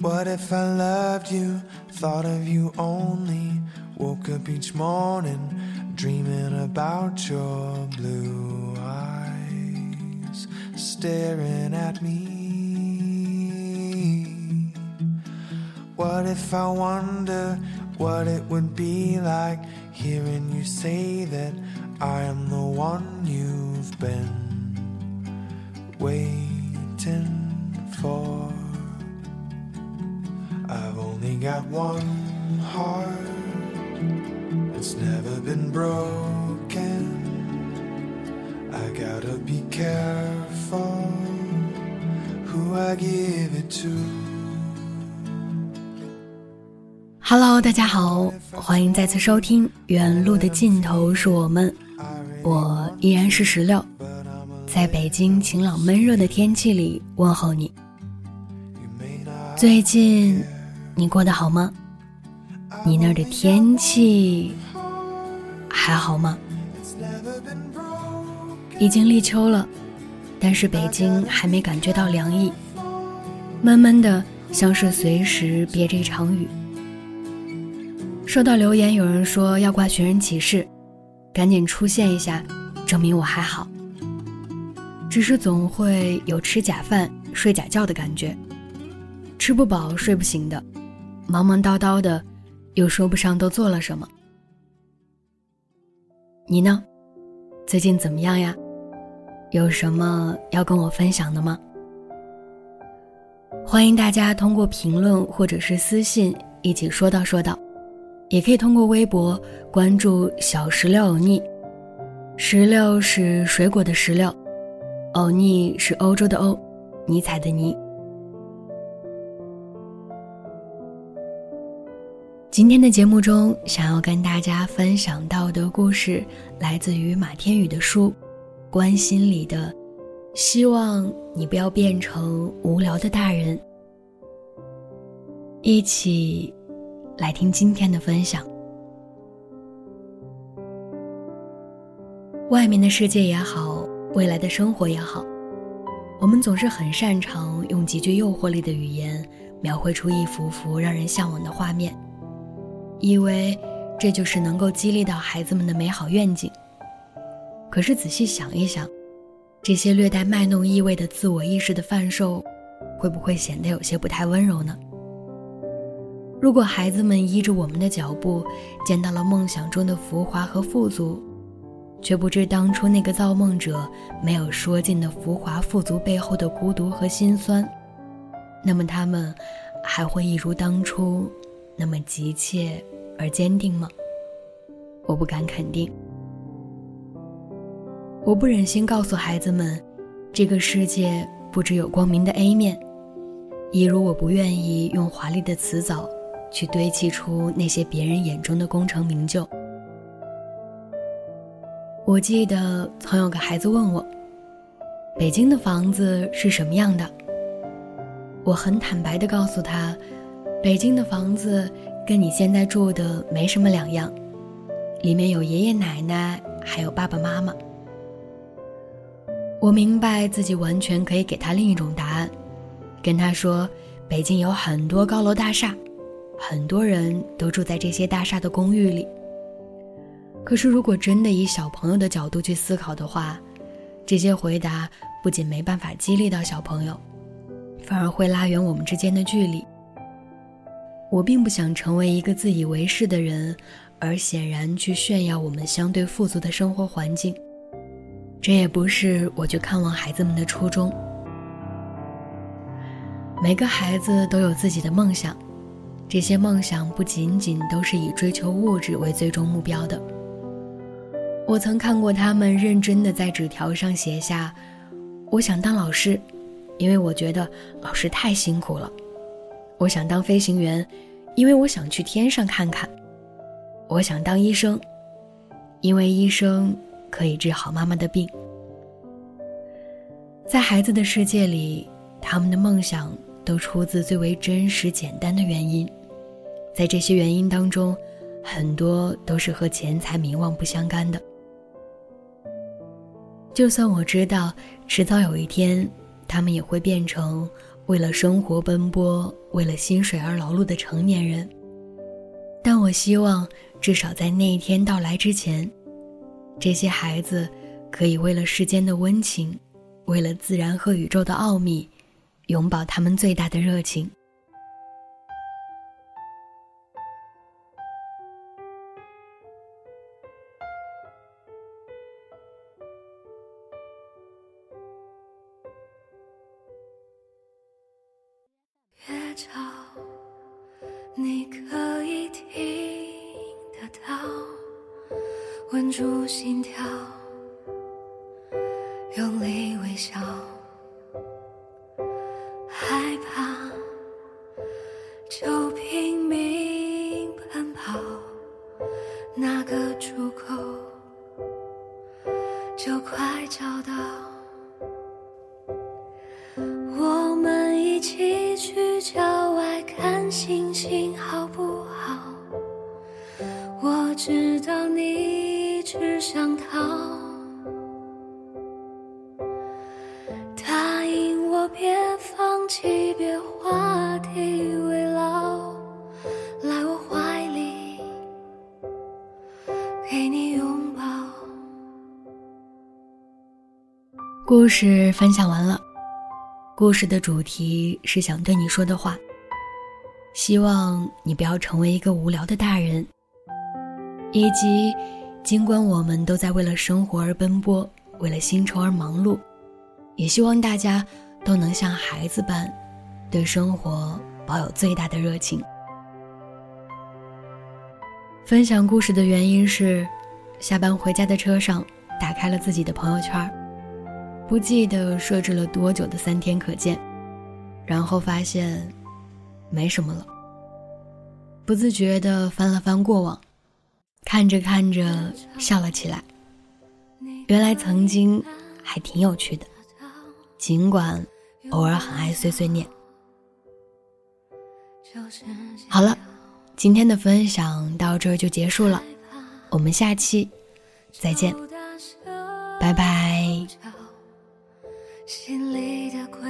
What if I loved you, thought of you only? Woke up each morning dreaming about your blue eyes staring at me. What if I wonder what it would be like hearing you say that I am the one you've been waiting only got one heart, it's never been broken. I gotta be careful who I give it to. Hello，大家好，欢迎再次收听《原路的尽头是我们》，我依然是石榴，在北京晴朗闷热的天气里问候你。最近。你过得好吗？你那儿的天气还好吗？已经立秋了，但是北京还没感觉到凉意，闷闷的，像是随时憋着一场雨。收到留言，有人说要挂寻人启事，赶紧出现一下，证明我还好。只是总会有吃假饭、睡假觉的感觉，吃不饱、睡不醒的。忙忙叨叨的，又说不上都做了什么。你呢？最近怎么样呀？有什么要跟我分享的吗？欢迎大家通过评论或者是私信一起说道说道，也可以通过微博关注小石榴欧尼。石榴是水果的石榴，欧尼是欧洲的欧，尼采的尼。今天的节目中，想要跟大家分享到的故事，来自于马天宇的书《关心里的》，希望你不要变成无聊的大人。一起来听今天的分享。外面的世界也好，未来的生活也好，我们总是很擅长用极具诱惑力的语言，描绘出一幅幅让人向往的画面。以为这就是能够激励到孩子们的美好愿景。可是仔细想一想，这些略带卖弄意味的自我意识的贩售，会不会显得有些不太温柔呢？如果孩子们依着我们的脚步，见到了梦想中的浮华和富足，却不知当初那个造梦者没有说尽的浮华富足背后的孤独和心酸，那么他们还会一如当初？那么急切而坚定吗？我不敢肯定。我不忍心告诉孩子们，这个世界不只有光明的 A 面，一如我不愿意用华丽的辞藻去堆砌出那些别人眼中的功成名就。我记得曾有个孩子问我，北京的房子是什么样的？我很坦白的告诉他。北京的房子跟你现在住的没什么两样，里面有爷爷奶奶，还有爸爸妈妈。我明白自己完全可以给他另一种答案，跟他说，北京有很多高楼大厦，很多人都住在这些大厦的公寓里。可是，如果真的以小朋友的角度去思考的话，这些回答不仅没办法激励到小朋友，反而会拉远我们之间的距离。我并不想成为一个自以为是的人，而显然去炫耀我们相对富足的生活环境。这也不是我去看望孩子们的初衷。每个孩子都有自己的梦想，这些梦想不仅仅都是以追求物质为最终目标的。我曾看过他们认真的在纸条上写下：“我想当老师，因为我觉得老师太辛苦了；我想当飞行员，因为我想去天上看看；我想当医生，因为医生可以治好妈妈的病。”在孩子的世界里，他们的梦想。都出自最为真实、简单的原因，在这些原因当中，很多都是和钱财、名望不相干的。就算我知道迟早有一天，他们也会变成为了生活奔波、为了薪水而劳碌的成年人，但我希望至少在那一天到来之前，这些孩子可以为了世间的温情，为了自然和宇宙的奥秘。永葆他们最大的热情。你可以听得到，稳住心跳，用力微笑。害怕就拼命知道你只想逃，答应我别放弃，别画地为牢，来我怀里给你拥抱。故事分享完了，故事的主题是想对你说的话，希望你不要成为一个无聊的大人。以及，尽管我们都在为了生活而奔波，为了薪酬而忙碌，也希望大家都能像孩子般，对生活保有最大的热情。分享故事的原因是，下班回家的车上打开了自己的朋友圈，不记得设置了多久的三天可见，然后发现没什么了，不自觉地翻了翻过往。看着看着笑了起来，原来曾经还挺有趣的，尽管偶尔很爱碎碎念。好了，今天的分享到这就结束了，我们下期再见，拜拜。心里的鬼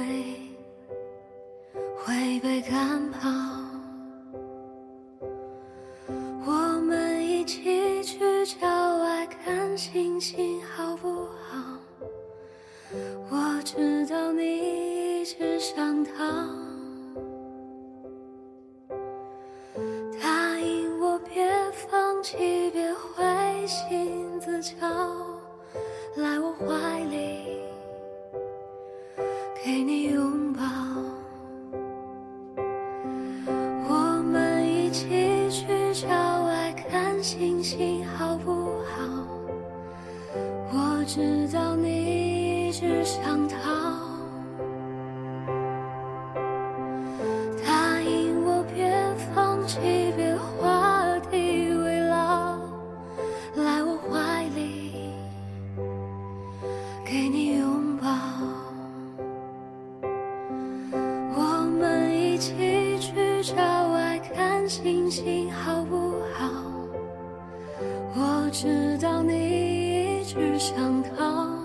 会被赶跑。郊外看星星好不好？我知道你一直想逃，答应我别放弃，别灰心自嘲，来我怀里，给你拥抱。心毫不知道你。一直想逃，